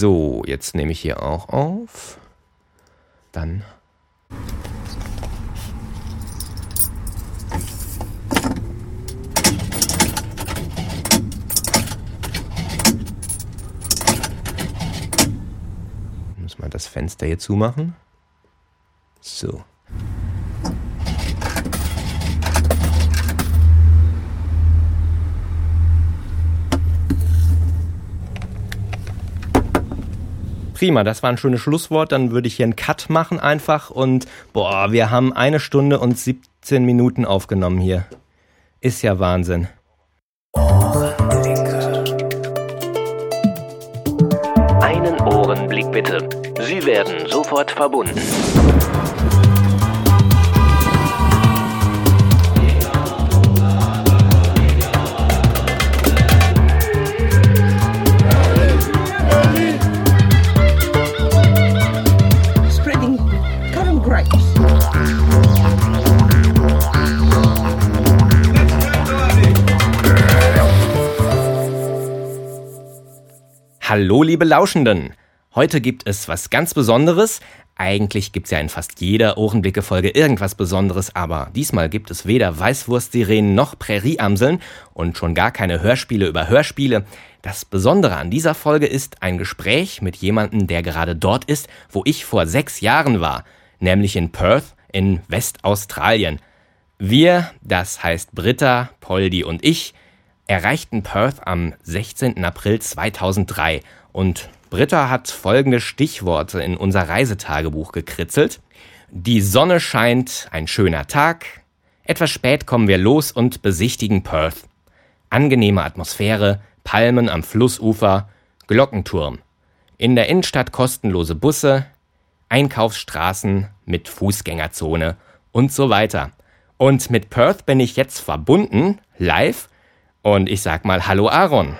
So, jetzt nehme ich hier auch auf. Dann. Muss mal das Fenster hier zumachen. So. Prima, das war ein schönes Schlusswort. Dann würde ich hier einen Cut machen einfach. Und boah, wir haben eine Stunde und 17 Minuten aufgenommen hier. Ist ja Wahnsinn. Ohrenblicke. Einen Ohrenblick bitte. Sie werden sofort verbunden. Hallo, liebe Lauschenden! Heute gibt es was ganz Besonderes. Eigentlich gibt's ja in fast jeder Ohrenblicke-Folge irgendwas Besonderes, aber diesmal gibt es weder Weißwurstsirenen noch Prärieamseln und schon gar keine Hörspiele über Hörspiele. Das Besondere an dieser Folge ist ein Gespräch mit jemandem, der gerade dort ist, wo ich vor sechs Jahren war, nämlich in Perth in Westaustralien. Wir, das heißt Britta, Poldi und ich, erreichten Perth am 16. April 2003 und Britta hat folgende Stichworte in unser Reisetagebuch gekritzelt. Die Sonne scheint, ein schöner Tag. Etwas spät kommen wir los und besichtigen Perth. Angenehme Atmosphäre, Palmen am Flussufer, Glockenturm. In der Innenstadt kostenlose Busse, Einkaufsstraßen mit Fußgängerzone und so weiter. Und mit Perth bin ich jetzt verbunden, live. Und ich sag mal Hallo Aaron.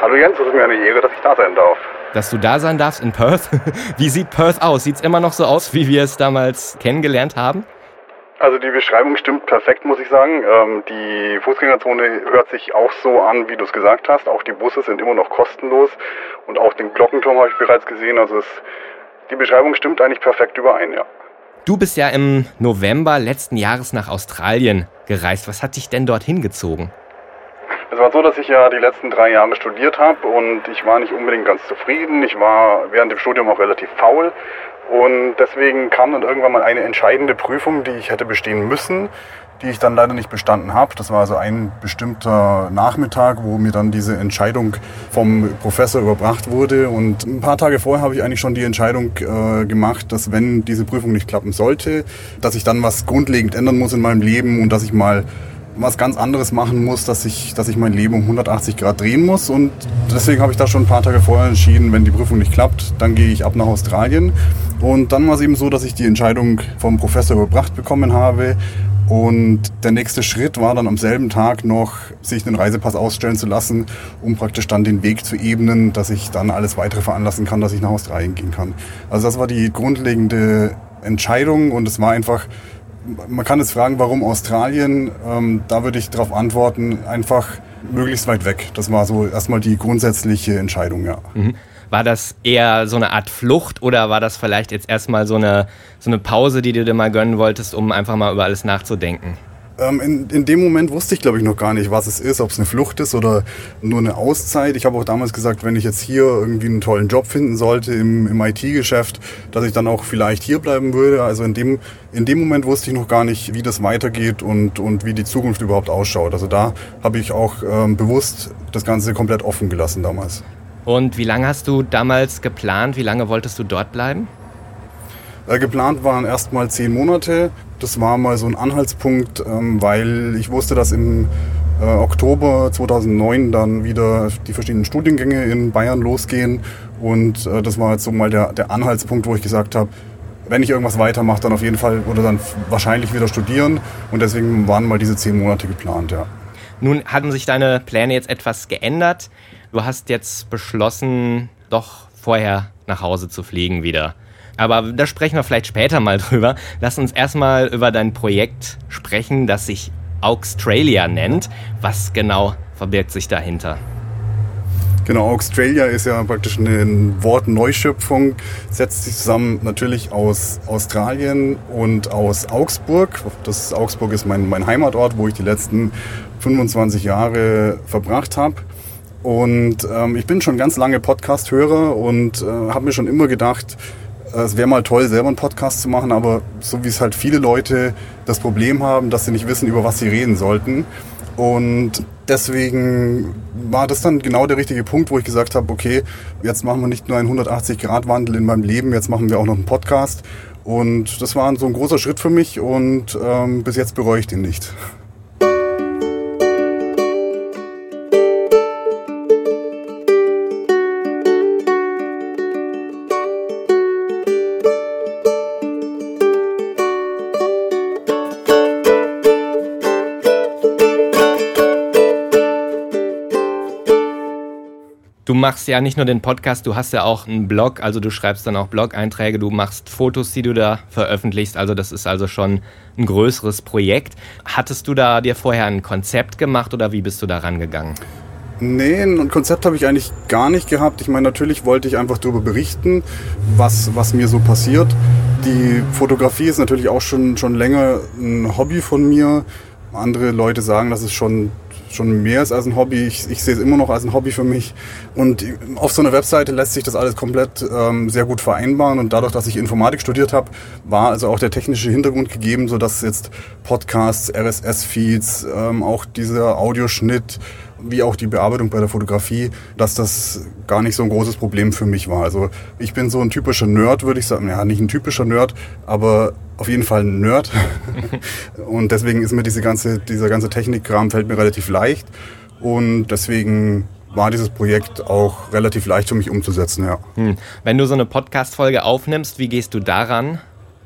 Hallo Jens, es ist mir eine Ehre, dass ich da sein darf. Dass du da sein darfst in Perth. Wie sieht Perth aus? Sieht's immer noch so aus, wie wir es damals kennengelernt haben? Also die Beschreibung stimmt perfekt, muss ich sagen. Ähm, die Fußgängerzone hört sich auch so an, wie du es gesagt hast. Auch die Busse sind immer noch kostenlos und auch den Glockenturm habe ich bereits gesehen. Also es, die Beschreibung stimmt eigentlich perfekt überein, ja. Du bist ja im November letzten Jahres nach Australien gereist. Was hat dich denn dorthin gezogen? Es war so, dass ich ja die letzten drei Jahre studiert habe und ich war nicht unbedingt ganz zufrieden. Ich war während dem Studium auch relativ faul und deswegen kam dann irgendwann mal eine entscheidende Prüfung, die ich hätte bestehen müssen, die ich dann leider nicht bestanden habe. Das war also ein bestimmter Nachmittag, wo mir dann diese Entscheidung vom Professor überbracht wurde. Und ein paar Tage vorher habe ich eigentlich schon die Entscheidung äh, gemacht, dass wenn diese Prüfung nicht klappen sollte, dass ich dann was grundlegend ändern muss in meinem Leben und dass ich mal was ganz anderes machen muss, dass ich, dass ich mein Leben um 180 Grad drehen muss. Und deswegen habe ich da schon ein paar Tage vorher entschieden, wenn die Prüfung nicht klappt, dann gehe ich ab nach Australien. Und dann war es eben so, dass ich die Entscheidung vom Professor überbracht bekommen habe. Und der nächste Schritt war dann am selben Tag noch, sich einen Reisepass ausstellen zu lassen, um praktisch dann den Weg zu ebnen, dass ich dann alles weitere veranlassen kann, dass ich nach Australien gehen kann. Also das war die grundlegende Entscheidung und es war einfach man kann jetzt fragen, warum Australien? Ähm, da würde ich darauf antworten, einfach möglichst weit weg. Das war so erstmal die grundsätzliche Entscheidung, ja. Mhm. War das eher so eine Art Flucht oder war das vielleicht jetzt erstmal so eine, so eine Pause, die du dir mal gönnen wolltest, um einfach mal über alles nachzudenken? Ähm, in, in dem Moment wusste ich, glaube ich, noch gar nicht, was es ist, ob es eine Flucht ist oder nur eine Auszeit. Ich habe auch damals gesagt, wenn ich jetzt hier irgendwie einen tollen Job finden sollte im, im IT-Geschäft, dass ich dann auch vielleicht hier bleiben würde. Also in dem, in dem Moment wusste ich noch gar nicht, wie das weitergeht und, und wie die Zukunft überhaupt ausschaut. Also da habe ich auch ähm, bewusst das Ganze komplett offen gelassen damals. Und wie lange hast du damals geplant? Wie lange wolltest du dort bleiben? Äh, geplant waren erstmal zehn Monate. Das war mal so ein Anhaltspunkt, ähm, weil ich wusste, dass im äh, Oktober 2009 dann wieder die verschiedenen Studiengänge in Bayern losgehen. Und äh, das war jetzt so mal der, der Anhaltspunkt, wo ich gesagt habe, wenn ich irgendwas weitermache, dann auf jeden Fall oder dann wahrscheinlich wieder studieren. Und deswegen waren mal diese zehn Monate geplant, ja. Nun hatten sich deine Pläne jetzt etwas geändert. Du hast jetzt beschlossen, doch vorher nach Hause zu fliegen wieder. Aber da sprechen wir vielleicht später mal drüber. Lass uns erstmal über dein Projekt sprechen, das sich Australia nennt. Was genau verbirgt sich dahinter? Genau, Australia ist ja praktisch eine Wortneuschöpfung, setzt sich zusammen natürlich aus Australien und aus Augsburg. Das Augsburg ist mein, mein Heimatort, wo ich die letzten 25 Jahre verbracht habe. Und ähm, ich bin schon ganz lange Podcast-Hörer und äh, habe mir schon immer gedacht, es wäre mal toll, selber einen Podcast zu machen, aber so wie es halt viele Leute das Problem haben, dass sie nicht wissen, über was sie reden sollten. Und deswegen war das dann genau der richtige Punkt, wo ich gesagt habe, okay, jetzt machen wir nicht nur einen 180-Grad-Wandel in meinem Leben, jetzt machen wir auch noch einen Podcast. Und das war so ein großer Schritt für mich und ähm, bis jetzt bereue ich den nicht. Machst ja nicht nur den Podcast, du hast ja auch einen Blog, also du schreibst dann auch Blog-Einträge, du machst Fotos, die du da veröffentlichst, also das ist also schon ein größeres Projekt. Hattest du da dir vorher ein Konzept gemacht oder wie bist du da rangegangen? Nee, ein Konzept habe ich eigentlich gar nicht gehabt. Ich meine, natürlich wollte ich einfach darüber berichten, was, was mir so passiert. Die Fotografie ist natürlich auch schon, schon länger ein Hobby von mir. Andere Leute sagen, dass es schon schon mehr ist als ein Hobby. Ich, ich sehe es immer noch als ein Hobby für mich. Und auf so einer Webseite lässt sich das alles komplett ähm, sehr gut vereinbaren. Und dadurch, dass ich Informatik studiert habe, war also auch der technische Hintergrund gegeben, sodass jetzt Podcasts, RSS-Feeds, ähm, auch dieser Audioschnitt, wie auch die Bearbeitung bei der Fotografie, dass das gar nicht so ein großes Problem für mich war. Also ich bin so ein typischer Nerd, würde ich sagen. Ja, nicht ein typischer Nerd, aber auf jeden Fall ein Nerd. und deswegen ist mir diese ganze, dieser ganze Technikkram fällt mir relativ leicht. Und deswegen war dieses Projekt auch relativ leicht für mich umzusetzen, ja. Hm. Wenn du so eine Podcast-Folge aufnimmst, wie gehst du daran?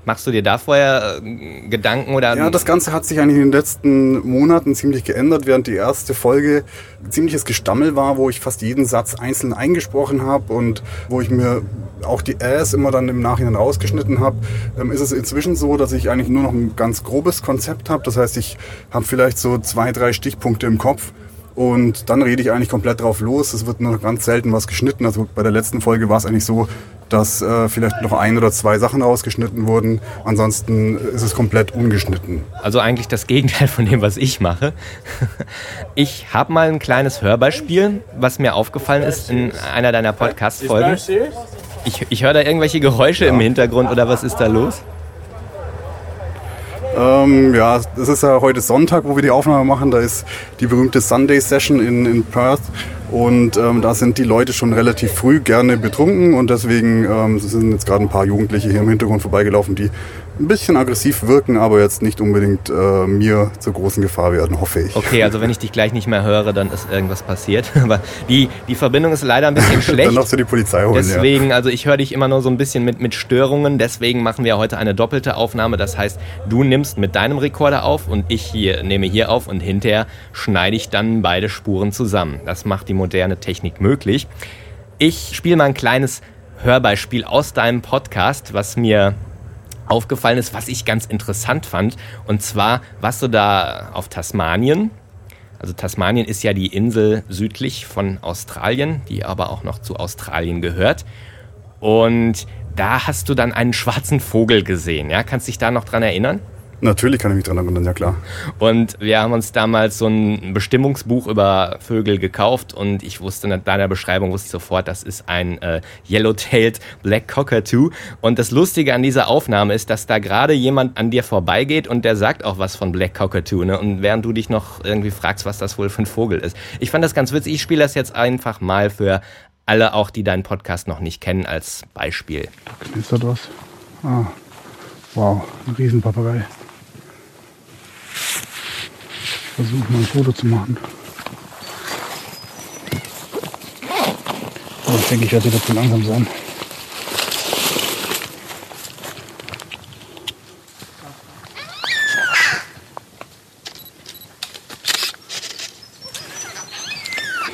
Machst du dir da vorher äh, Gedanken oder? Ja, das Ganze hat sich eigentlich in den letzten Monaten ziemlich geändert, während die erste Folge ziemliches Gestammel war, wo ich fast jeden Satz einzeln eingesprochen habe und wo ich mir auch die Äs immer dann im Nachhinein rausgeschnitten habe, ähm, ist es inzwischen so, dass ich eigentlich nur noch ein ganz grobes Konzept habe. Das heißt, ich habe vielleicht so zwei, drei Stichpunkte im Kopf und dann rede ich eigentlich komplett drauf los. Es wird nur ganz selten was geschnitten. Also bei der letzten Folge war es eigentlich so, dass äh, vielleicht noch ein oder zwei Sachen ausgeschnitten wurden. Ansonsten ist es komplett ungeschnitten. Also eigentlich das Gegenteil von dem, was ich mache. Ich habe mal ein kleines Hörbeispiel, was mir aufgefallen ist in einer deiner Podcast-Folgen. Ich, ich höre da irgendwelche Geräusche ja. im Hintergrund oder was ist da los? Ähm, ja, es ist ja heute Sonntag, wo wir die Aufnahme machen. Da ist die berühmte Sunday Session in, in Perth. Und ähm, da sind die Leute schon relativ früh gerne betrunken und deswegen ähm, sind jetzt gerade ein paar Jugendliche hier im Hintergrund vorbeigelaufen, die ein bisschen aggressiv wirken, aber jetzt nicht unbedingt äh, mir zur großen Gefahr werden, hoffe ich. Okay, also wenn ich dich gleich nicht mehr höre, dann ist irgendwas passiert. Aber die, die Verbindung ist leider ein bisschen schlecht. dann darfst du die Polizei holen. Deswegen, ja. also ich höre dich immer nur so ein bisschen mit, mit Störungen. Deswegen machen wir heute eine doppelte Aufnahme. Das heißt, du nimmst mit deinem Rekorder auf und ich hier, nehme hier auf und hinterher schneide ich dann beide Spuren zusammen. Das macht die moderne Technik möglich. Ich spiele mal ein kleines Hörbeispiel aus deinem Podcast, was mir aufgefallen ist, was ich ganz interessant fand. Und zwar warst du da auf Tasmanien. Also Tasmanien ist ja die Insel südlich von Australien, die aber auch noch zu Australien gehört. Und da hast du dann einen schwarzen Vogel gesehen. Ja? Kannst dich da noch dran erinnern? Natürlich kann ich mich daran erinnern, ja klar. Und wir haben uns damals so ein Bestimmungsbuch über Vögel gekauft und ich wusste nach deiner Beschreibung wusste ich sofort, das ist ein äh, Yellow-tailed Black Cockatoo. Und das Lustige an dieser Aufnahme ist, dass da gerade jemand an dir vorbeigeht und der sagt auch was von Black Cockatoo. Ne? Und während du dich noch irgendwie fragst, was das wohl für ein Vogel ist. Ich fand das ganz witzig. Ich spiele das jetzt einfach mal für alle auch, die deinen Podcast noch nicht kennen, als Beispiel. Da knistert was. Ah, wow, ein Riesenpapagei versuche mal ein Foto zu machen. Aber ich denke, ich werde wieder zu langsam sein.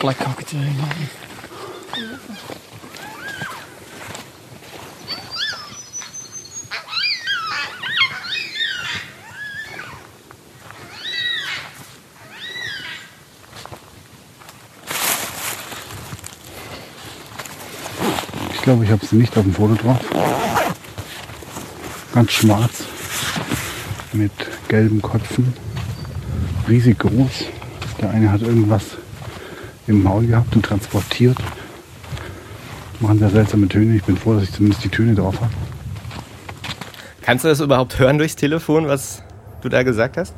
Black cockatoo, glaube, ich habe es nicht auf dem Foto drauf. Ganz schwarz mit gelben Köpfen. Riesig groß. Der eine hat irgendwas im Maul gehabt und transportiert. Machen sehr seltsame Töne. Ich bin froh, dass ich zumindest die Töne drauf habe. Kannst du das überhaupt hören durchs Telefon, was du da gesagt hast?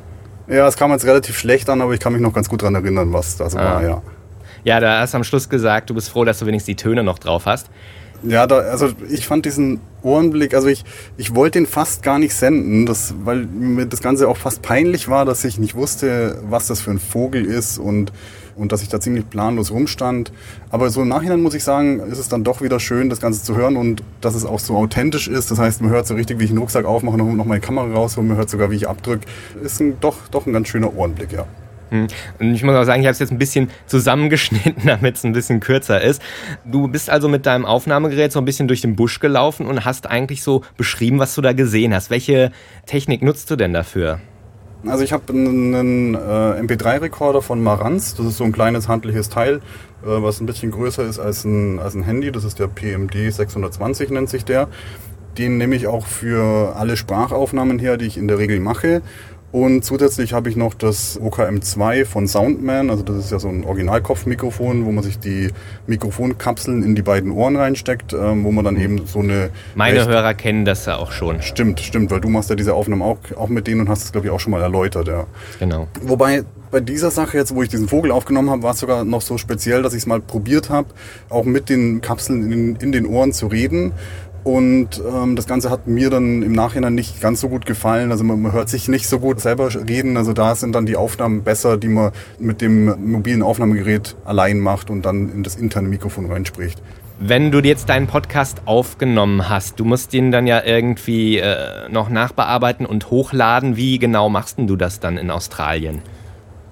Ja, es kam jetzt relativ schlecht an, aber ich kann mich noch ganz gut daran erinnern, was das ah. war, ja. Ja, da hast du am Schluss gesagt, du bist froh, dass du wenigstens die Töne noch drauf hast. Ja, da, also ich fand diesen Ohrenblick, also ich, ich wollte den fast gar nicht senden, das, weil mir das Ganze auch fast peinlich war, dass ich nicht wusste, was das für ein Vogel ist und, und dass ich da ziemlich planlos rumstand. Aber so im Nachhinein muss ich sagen, ist es dann doch wieder schön, das Ganze zu hören und dass es auch so authentisch ist. Das heißt, man hört so richtig, wie ich einen Rucksack aufmache und noch meine Kamera raus und man hört sogar, wie ich abdrücke. Ist ein, doch, doch ein ganz schöner Ohrenblick, ja. Und ich muss auch sagen, ich habe es jetzt ein bisschen zusammengeschnitten, damit es ein bisschen kürzer ist. Du bist also mit deinem Aufnahmegerät so ein bisschen durch den Busch gelaufen und hast eigentlich so beschrieben, was du da gesehen hast. Welche Technik nutzt du denn dafür? Also ich habe einen äh, MP3-Rekorder von Marantz. Das ist so ein kleines handliches Teil, äh, was ein bisschen größer ist als ein, als ein Handy. Das ist der PMD 620 nennt sich der. Den nehme ich auch für alle Sprachaufnahmen her, die ich in der Regel mache. Und zusätzlich habe ich noch das OKM2 von Soundman. Also das ist ja so ein Originalkopfmikrofon, wo man sich die Mikrofonkapseln in die beiden Ohren reinsteckt, ähm, wo man dann eben so eine... Meine Hörer kennen das ja auch schon. Stimmt, stimmt, weil du machst ja diese Aufnahmen auch, auch mit denen und hast es, glaube ich, auch schon mal erläutert. Ja. Genau. Wobei bei dieser Sache jetzt, wo ich diesen Vogel aufgenommen habe, war es sogar noch so speziell, dass ich es mal probiert habe, auch mit den Kapseln in, in den Ohren zu reden. Und ähm, das Ganze hat mir dann im Nachhinein nicht ganz so gut gefallen. Also man, man, hört sich nicht so gut selber reden. Also da sind dann die Aufnahmen besser, die man mit dem mobilen Aufnahmegerät allein macht und dann in das interne Mikrofon reinspricht. Wenn du jetzt deinen Podcast aufgenommen hast, du musst ihn dann ja irgendwie äh, noch nachbearbeiten und hochladen. Wie genau machst du das dann in Australien?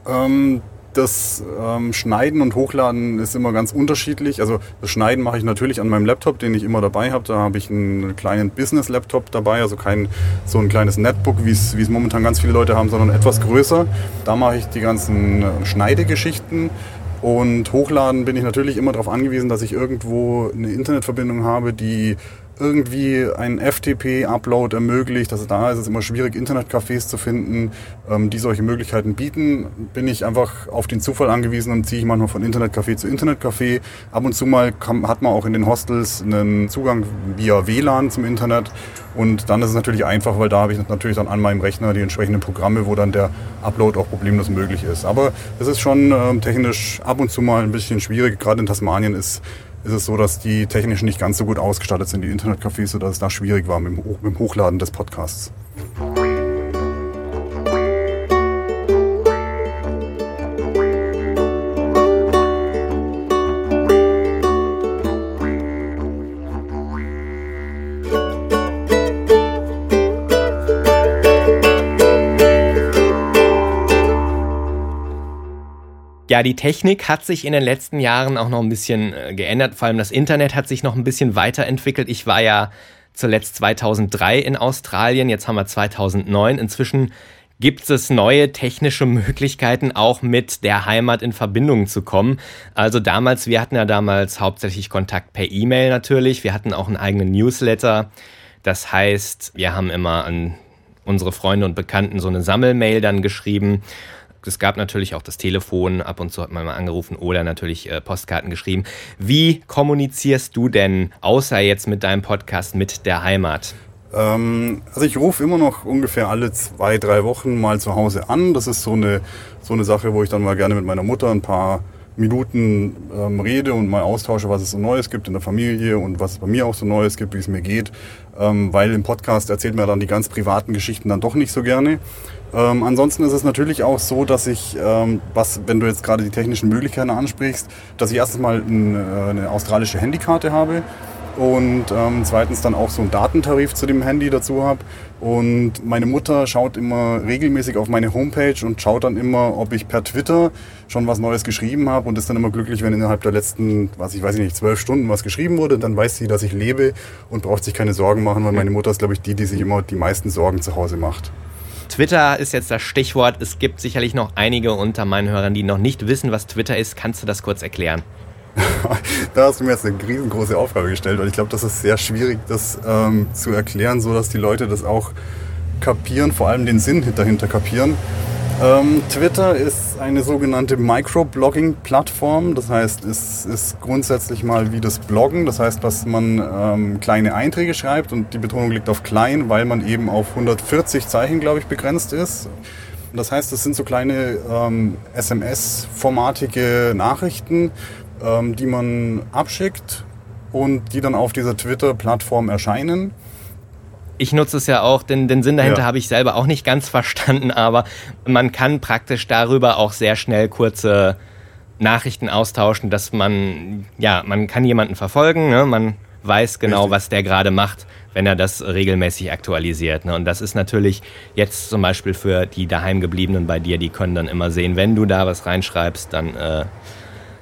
Ähm, das ähm, Schneiden und Hochladen ist immer ganz unterschiedlich. Also das Schneiden mache ich natürlich an meinem Laptop, den ich immer dabei habe. Da habe ich einen kleinen Business-Laptop dabei, also kein so ein kleines Netbook, wie es momentan ganz viele Leute haben, sondern etwas größer. Da mache ich die ganzen äh, Schneidegeschichten. Und hochladen bin ich natürlich immer darauf angewiesen, dass ich irgendwo eine Internetverbindung habe, die irgendwie einen FTP-Upload ermöglicht. Also da ist es immer schwierig, Internetcafés zu finden, ähm, die solche Möglichkeiten bieten. Bin ich einfach auf den Zufall angewiesen und ziehe ich manchmal von Internetcafé zu Internetcafé. Ab und zu mal hat man auch in den Hostels einen Zugang via WLAN zum Internet. Und dann ist es natürlich einfach, weil da habe ich natürlich dann an meinem Rechner die entsprechenden Programme, wo dann der Upload auch problemlos möglich ist. Aber es ist schon ähm, technisch ab und zu mal ein bisschen schwierig. Gerade in Tasmanien ist ist es so, dass die technisch nicht ganz so gut ausgestattet sind, die Internetcafés, sodass es da schwierig war mit dem Hochladen des Podcasts. Ja, die Technik hat sich in den letzten Jahren auch noch ein bisschen äh, geändert. Vor allem das Internet hat sich noch ein bisschen weiterentwickelt. Ich war ja zuletzt 2003 in Australien, jetzt haben wir 2009. Inzwischen gibt es neue technische Möglichkeiten, auch mit der Heimat in Verbindung zu kommen. Also damals, wir hatten ja damals hauptsächlich Kontakt per E-Mail natürlich. Wir hatten auch einen eigenen Newsletter. Das heißt, wir haben immer an unsere Freunde und Bekannten so eine Sammelmail dann geschrieben es gab natürlich auch das Telefon, ab und zu hat man mal angerufen oder natürlich äh, Postkarten geschrieben. Wie kommunizierst du denn, außer jetzt mit deinem Podcast, mit der Heimat? Ähm, also ich rufe immer noch ungefähr alle zwei, drei Wochen mal zu Hause an. Das ist so eine, so eine Sache, wo ich dann mal gerne mit meiner Mutter ein paar Minuten ähm, rede und mal austausche, was es so Neues gibt in der Familie und was es bei mir auch so Neues gibt, wie es mir geht. Ähm, weil im Podcast erzählt man dann die ganz privaten Geschichten dann doch nicht so gerne. Ähm, ansonsten ist es natürlich auch so, dass ich, ähm, was, wenn du jetzt gerade die technischen Möglichkeiten ansprichst, dass ich erstens mal ein, äh, eine australische Handykarte habe und ähm, zweitens dann auch so einen Datentarif zu dem Handy dazu habe. Und meine Mutter schaut immer regelmäßig auf meine Homepage und schaut dann immer, ob ich per Twitter schon was Neues geschrieben habe und ist dann immer glücklich, wenn innerhalb der letzten, was ich weiß nicht, zwölf Stunden was geschrieben wurde. Dann weiß sie, dass ich lebe und braucht sich keine Sorgen machen, weil meine Mutter ist, glaube ich, die, die sich immer die meisten Sorgen zu Hause macht. Twitter ist jetzt das Stichwort. Es gibt sicherlich noch einige unter meinen Hörern, die noch nicht wissen, was Twitter ist. Kannst du das kurz erklären? da hast du mir jetzt eine riesengroße Aufgabe gestellt, weil ich glaube, das ist sehr schwierig, das ähm, zu erklären, so dass die Leute das auch kapieren, vor allem den Sinn dahinter kapieren. Ähm, Twitter ist eine sogenannte Microblogging-Plattform. Das heißt, es ist grundsätzlich mal wie das Bloggen. Das heißt, dass man ähm, kleine Einträge schreibt und die Betonung liegt auf klein, weil man eben auf 140 Zeichen, glaube ich, begrenzt ist. Das heißt, das sind so kleine ähm, SMS-formatige Nachrichten, ähm, die man abschickt und die dann auf dieser Twitter-Plattform erscheinen ich nutze es ja auch, denn den Sinn dahinter ja. habe ich selber auch nicht ganz verstanden, aber man kann praktisch darüber auch sehr schnell kurze Nachrichten austauschen, dass man, ja, man kann jemanden verfolgen, ne? man weiß genau, Richtig. was der gerade macht, wenn er das regelmäßig aktualisiert. Ne? Und das ist natürlich jetzt zum Beispiel für die daheimgebliebenen bei dir, die können dann immer sehen, wenn du da was reinschreibst, dann äh,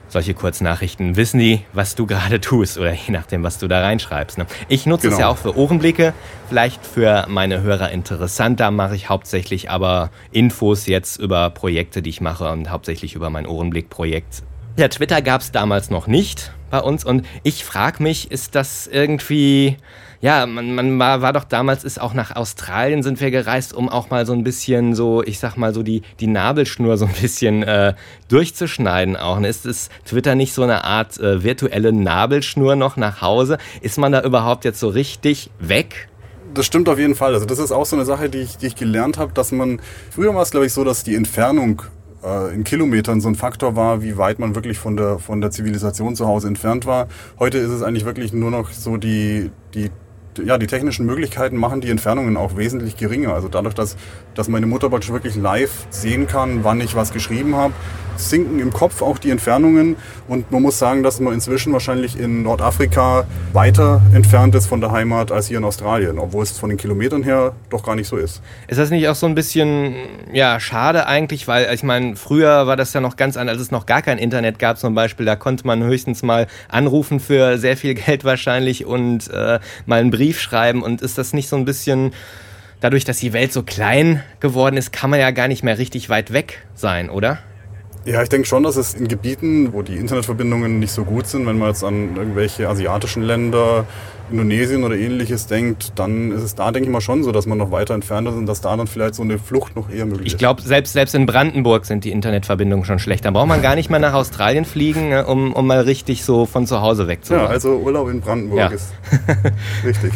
solche Kurznachrichten wissen die, was du gerade tust oder je nachdem, was du da reinschreibst. Ne? Ich nutze genau. es ja auch für Ohrenblicke, vielleicht für meine Hörer interessant. Da mache ich hauptsächlich aber Infos jetzt über Projekte, die ich mache und hauptsächlich über mein Ohrenblick-Projekt. Ja, Twitter gab es damals noch nicht bei uns und ich frage mich, ist das irgendwie ja, man, man war, war doch damals, ist auch nach Australien sind wir gereist, um auch mal so ein bisschen so, ich sag mal so die, die Nabelschnur so ein bisschen äh, durchzuschneiden auch. Und ist es Twitter nicht so eine Art äh, virtuelle Nabelschnur noch nach Hause? Ist man da überhaupt jetzt so richtig weg? Das stimmt auf jeden Fall. Also das ist auch so eine Sache, die ich, die ich gelernt habe, dass man, früher war es glaube ich so, dass die Entfernung äh, in Kilometern so ein Faktor war, wie weit man wirklich von der, von der Zivilisation zu Hause entfernt war. Heute ist es eigentlich wirklich nur noch so die, die ja, die technischen Möglichkeiten machen die Entfernungen auch wesentlich geringer. Also dadurch, dass, dass meine Mutter praktisch wirklich live sehen kann, wann ich was geschrieben habe, sinken im Kopf auch die Entfernungen. Und man muss sagen, dass man inzwischen wahrscheinlich in Nordafrika weiter entfernt ist von der Heimat als hier in Australien, obwohl es von den Kilometern her doch gar nicht so ist. Ist das nicht auch so ein bisschen ja, schade eigentlich? Weil ich meine, früher war das ja noch ganz anders, als es noch gar kein Internet gab zum Beispiel. Da konnte man höchstens mal anrufen für sehr viel Geld wahrscheinlich und äh, mal einen Brief schreiben. Und ist das nicht so ein bisschen dadurch, dass die Welt so klein geworden ist, kann man ja gar nicht mehr richtig weit weg sein, oder? Ja, ich denke schon, dass es in Gebieten, wo die Internetverbindungen nicht so gut sind, wenn man jetzt an irgendwelche asiatischen Länder, Indonesien oder ähnliches denkt, dann ist es da, denke ich mal, schon so, dass man noch weiter entfernt ist und dass da dann vielleicht so eine Flucht noch eher möglich ist. Ich glaube, selbst, selbst in Brandenburg sind die Internetverbindungen schon schlecht. Da braucht man gar nicht mehr nach Australien fliegen, ne, um, um mal richtig so von zu Hause wegzukommen. Ja, also Urlaub in Brandenburg ja. ist richtig.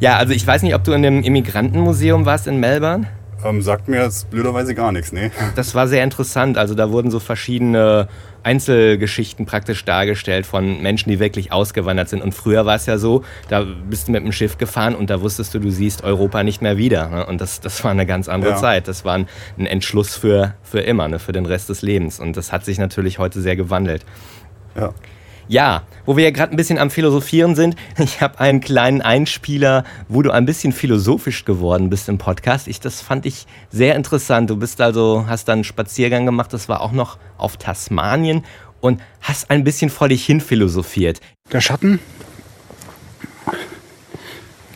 Ja, also ich weiß nicht, ob du in dem Immigrantenmuseum warst in Melbourne. Ähm, sagt mir jetzt blöderweise gar nichts, nee. Das war sehr interessant. Also da wurden so verschiedene Einzelgeschichten praktisch dargestellt von Menschen, die wirklich ausgewandert sind. Und früher war es ja so, da bist du mit dem Schiff gefahren und da wusstest du, du siehst Europa nicht mehr wieder. Ne? Und das, das war eine ganz andere ja. Zeit. Das war ein, ein Entschluss für, für immer, ne? für den Rest des Lebens. Und das hat sich natürlich heute sehr gewandelt. Ja. Ja, wo wir ja gerade ein bisschen am Philosophieren sind, ich habe einen kleinen Einspieler, wo du ein bisschen philosophisch geworden bist im Podcast. Ich, das fand ich sehr interessant. Du bist also, hast dann einen Spaziergang gemacht, das war auch noch auf Tasmanien und hast ein bisschen vor dich hin philosophiert. Der Schatten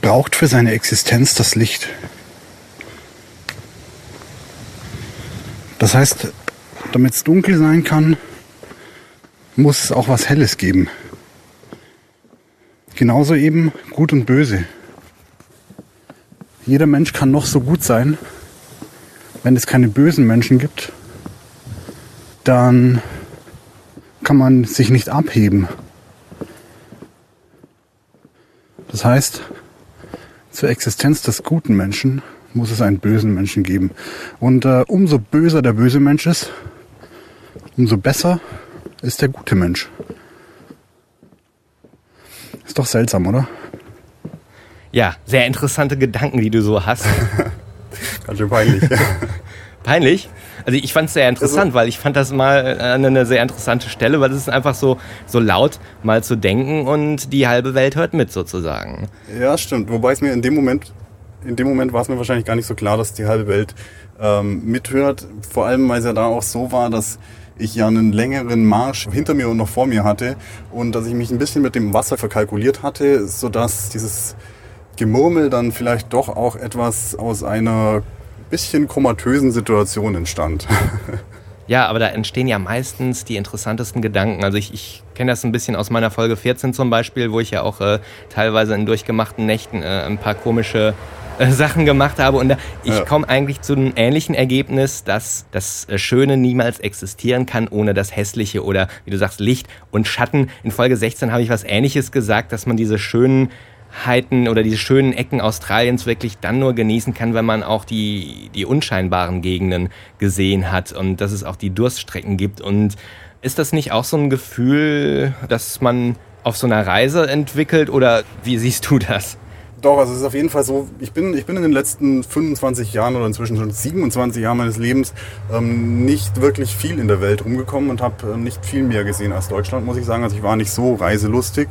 braucht für seine Existenz das Licht. Das heißt, damit es dunkel sein kann, muss es auch was Helles geben. Genauso eben gut und böse. Jeder Mensch kann noch so gut sein. Wenn es keine bösen Menschen gibt, dann kann man sich nicht abheben. Das heißt, zur Existenz des guten Menschen muss es einen bösen Menschen geben. Und äh, umso böser der böse Mensch ist, umso besser ist der gute Mensch. Ist doch seltsam, oder? Ja, sehr interessante Gedanken, die du so hast. Ganz schön peinlich. peinlich? Also ich fand es sehr interessant, also, weil ich fand das mal eine sehr interessante Stelle, weil es ist einfach so, so laut mal zu denken und die halbe Welt hört mit sozusagen. Ja, stimmt. Wobei es mir in dem Moment, in dem Moment war es mir wahrscheinlich gar nicht so klar, dass die halbe Welt ähm, mithört. Vor allem, weil es ja da auch so war, dass ich ja einen längeren Marsch hinter mir und noch vor mir hatte und dass ich mich ein bisschen mit dem Wasser verkalkuliert hatte, sodass dieses Gemurmel dann vielleicht doch auch etwas aus einer bisschen komatösen Situation entstand. Ja, aber da entstehen ja meistens die interessantesten Gedanken. Also ich, ich kenne das ein bisschen aus meiner Folge 14 zum Beispiel, wo ich ja auch äh, teilweise in durchgemachten Nächten äh, ein paar komische äh, Sachen gemacht habe. Und da, ich ja. komme eigentlich zu einem ähnlichen Ergebnis, dass das äh, Schöne niemals existieren kann ohne das Hässliche oder, wie du sagst, Licht und Schatten. In Folge 16 habe ich was Ähnliches gesagt, dass man diese schönen oder diese schönen Ecken Australiens wirklich dann nur genießen kann, wenn man auch die, die unscheinbaren Gegenden gesehen hat und dass es auch die Durststrecken gibt. Und ist das nicht auch so ein Gefühl, dass man auf so einer Reise entwickelt oder wie siehst du das? Doch, also es ist auf jeden Fall so, ich bin, ich bin in den letzten 25 Jahren oder inzwischen schon 27 Jahren meines Lebens ähm, nicht wirklich viel in der Welt rumgekommen und habe äh, nicht viel mehr gesehen als Deutschland, muss ich sagen. Also ich war nicht so reiselustig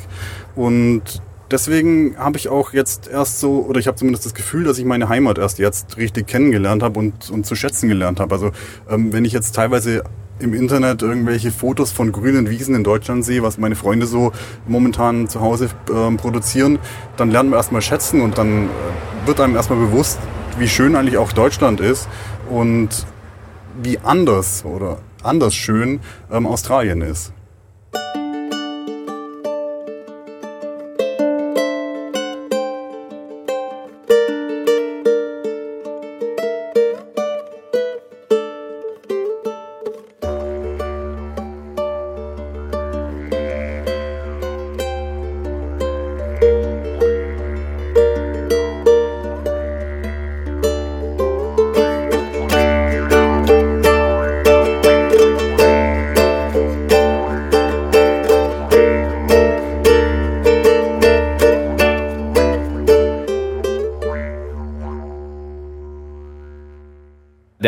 und deswegen habe ich auch jetzt erst so, oder ich habe zumindest das Gefühl, dass ich meine Heimat erst jetzt richtig kennengelernt habe und, und zu schätzen gelernt habe. Also ähm, wenn ich jetzt teilweise im Internet irgendwelche Fotos von grünen Wiesen in Deutschland sehe, was meine Freunde so momentan zu Hause äh, produzieren, dann lernt man erstmal schätzen und dann äh, wird einem erstmal bewusst, wie schön eigentlich auch Deutschland ist und wie anders oder anders schön ähm, Australien ist.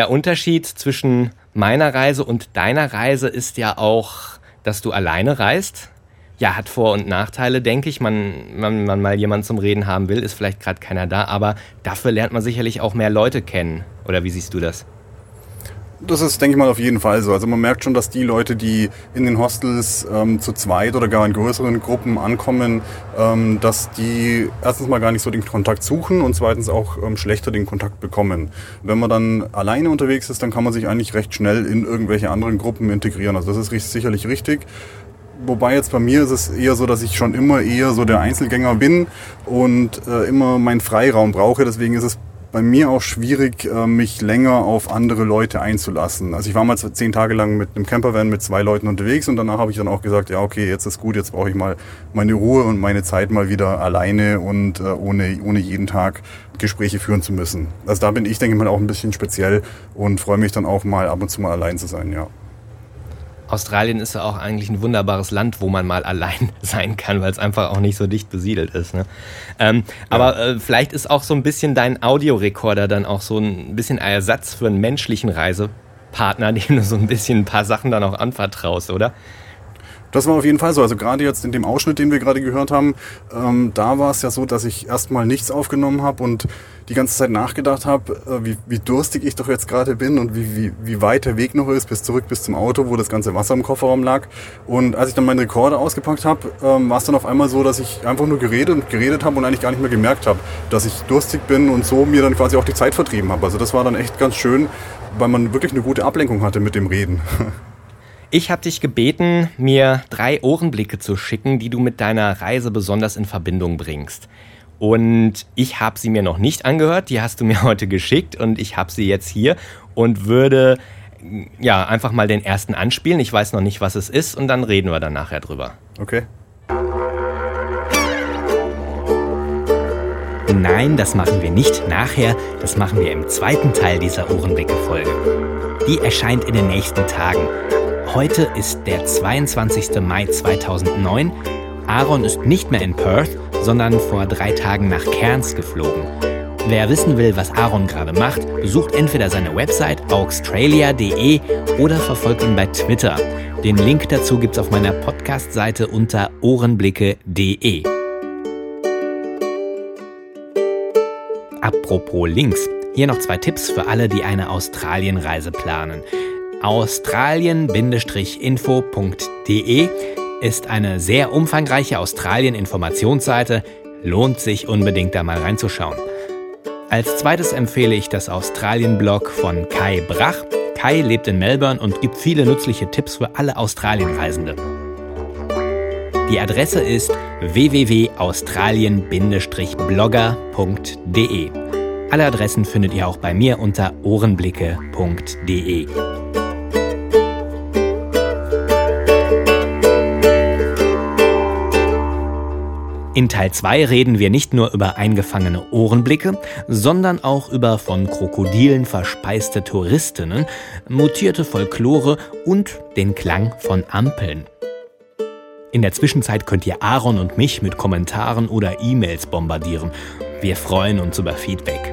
Der Unterschied zwischen meiner Reise und deiner Reise ist ja auch, dass du alleine reist. Ja, hat Vor- und Nachteile, denke ich. Man, wenn man mal jemanden zum Reden haben will, ist vielleicht gerade keiner da, aber dafür lernt man sicherlich auch mehr Leute kennen. Oder wie siehst du das? Das ist, denke ich mal, auf jeden Fall so. Also man merkt schon, dass die Leute, die in den Hostels ähm, zu zweit oder gar in größeren Gruppen ankommen, ähm, dass die erstens mal gar nicht so den Kontakt suchen und zweitens auch ähm, schlechter den Kontakt bekommen. Wenn man dann alleine unterwegs ist, dann kann man sich eigentlich recht schnell in irgendwelche anderen Gruppen integrieren. Also das ist sicherlich richtig. Wobei jetzt bei mir ist es eher so, dass ich schon immer eher so der Einzelgänger bin und äh, immer meinen Freiraum brauche. Deswegen ist es bei mir auch schwierig, äh, mich länger auf andere Leute einzulassen. Also ich war mal zehn Tage lang mit einem Campervan mit zwei Leuten unterwegs und danach habe ich dann auch gesagt, ja okay, jetzt ist gut, jetzt brauche ich mal meine Ruhe und meine Zeit mal wieder alleine und äh, ohne, ohne jeden Tag Gespräche führen zu müssen. Also da bin ich, denke ich mal, auch ein bisschen speziell und freue mich dann auch mal ab und zu mal allein zu sein, ja. Australien ist ja auch eigentlich ein wunderbares Land, wo man mal allein sein kann, weil es einfach auch nicht so dicht besiedelt ist. Ne? Ähm, ja. Aber äh, vielleicht ist auch so ein bisschen dein Audiorekorder dann auch so ein bisschen Ersatz für einen menschlichen Reisepartner, dem du so ein bisschen ein paar Sachen dann auch anvertraust, oder? Das war auf jeden Fall so. Also gerade jetzt in dem Ausschnitt, den wir gerade gehört haben, ähm, da war es ja so, dass ich erstmal nichts aufgenommen habe und die ganze Zeit nachgedacht habe, äh, wie, wie durstig ich doch jetzt gerade bin und wie, wie, wie weit der Weg noch ist bis zurück bis zum Auto, wo das ganze Wasser im Kofferraum lag. Und als ich dann meinen Rekorder ausgepackt habe, ähm, war es dann auf einmal so, dass ich einfach nur geredet und geredet habe und eigentlich gar nicht mehr gemerkt habe, dass ich durstig bin und so mir dann quasi auch die Zeit vertrieben habe. Also das war dann echt ganz schön, weil man wirklich eine gute Ablenkung hatte mit dem Reden. Ich habe dich gebeten, mir drei Ohrenblicke zu schicken, die du mit deiner Reise besonders in Verbindung bringst. Und ich habe sie mir noch nicht angehört, die hast du mir heute geschickt und ich habe sie jetzt hier und würde ja einfach mal den ersten anspielen. Ich weiß noch nicht, was es ist und dann reden wir dann nachher drüber. Okay. Nein, das machen wir nicht nachher, das machen wir im zweiten Teil dieser Ohrenblicke-Folge. Die erscheint in den nächsten Tagen. Heute ist der 22. Mai 2009. Aaron ist nicht mehr in Perth, sondern vor drei Tagen nach Cairns geflogen. Wer wissen will, was Aaron gerade macht, besucht entweder seine Website australia.de oder verfolgt ihn bei Twitter. Den Link dazu gibt's auf meiner Podcast-Seite unter ohrenblicke.de. Apropos Links, hier noch zwei Tipps für alle, die eine Australienreise planen australien-info.de ist eine sehr umfangreiche Australien-Informationsseite, lohnt sich unbedingt da mal reinzuschauen. Als zweites empfehle ich das Australien-Blog von Kai Brach. Kai lebt in Melbourne und gibt viele nützliche Tipps für alle Australienreisende. Die Adresse ist www.australien-blogger.de. Alle Adressen findet ihr auch bei mir unter ohrenblicke.de. In Teil 2 reden wir nicht nur über eingefangene Ohrenblicke, sondern auch über von Krokodilen verspeiste Touristinnen, mutierte Folklore und den Klang von Ampeln. In der Zwischenzeit könnt ihr Aaron und mich mit Kommentaren oder E-Mails bombardieren. Wir freuen uns über Feedback.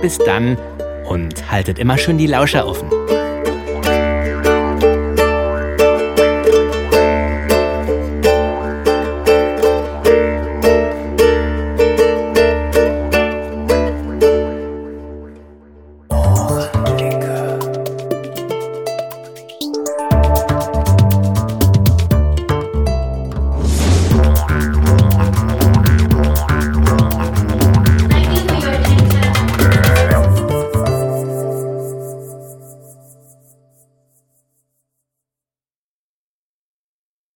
Bis dann und haltet immer schön die Lauscher offen.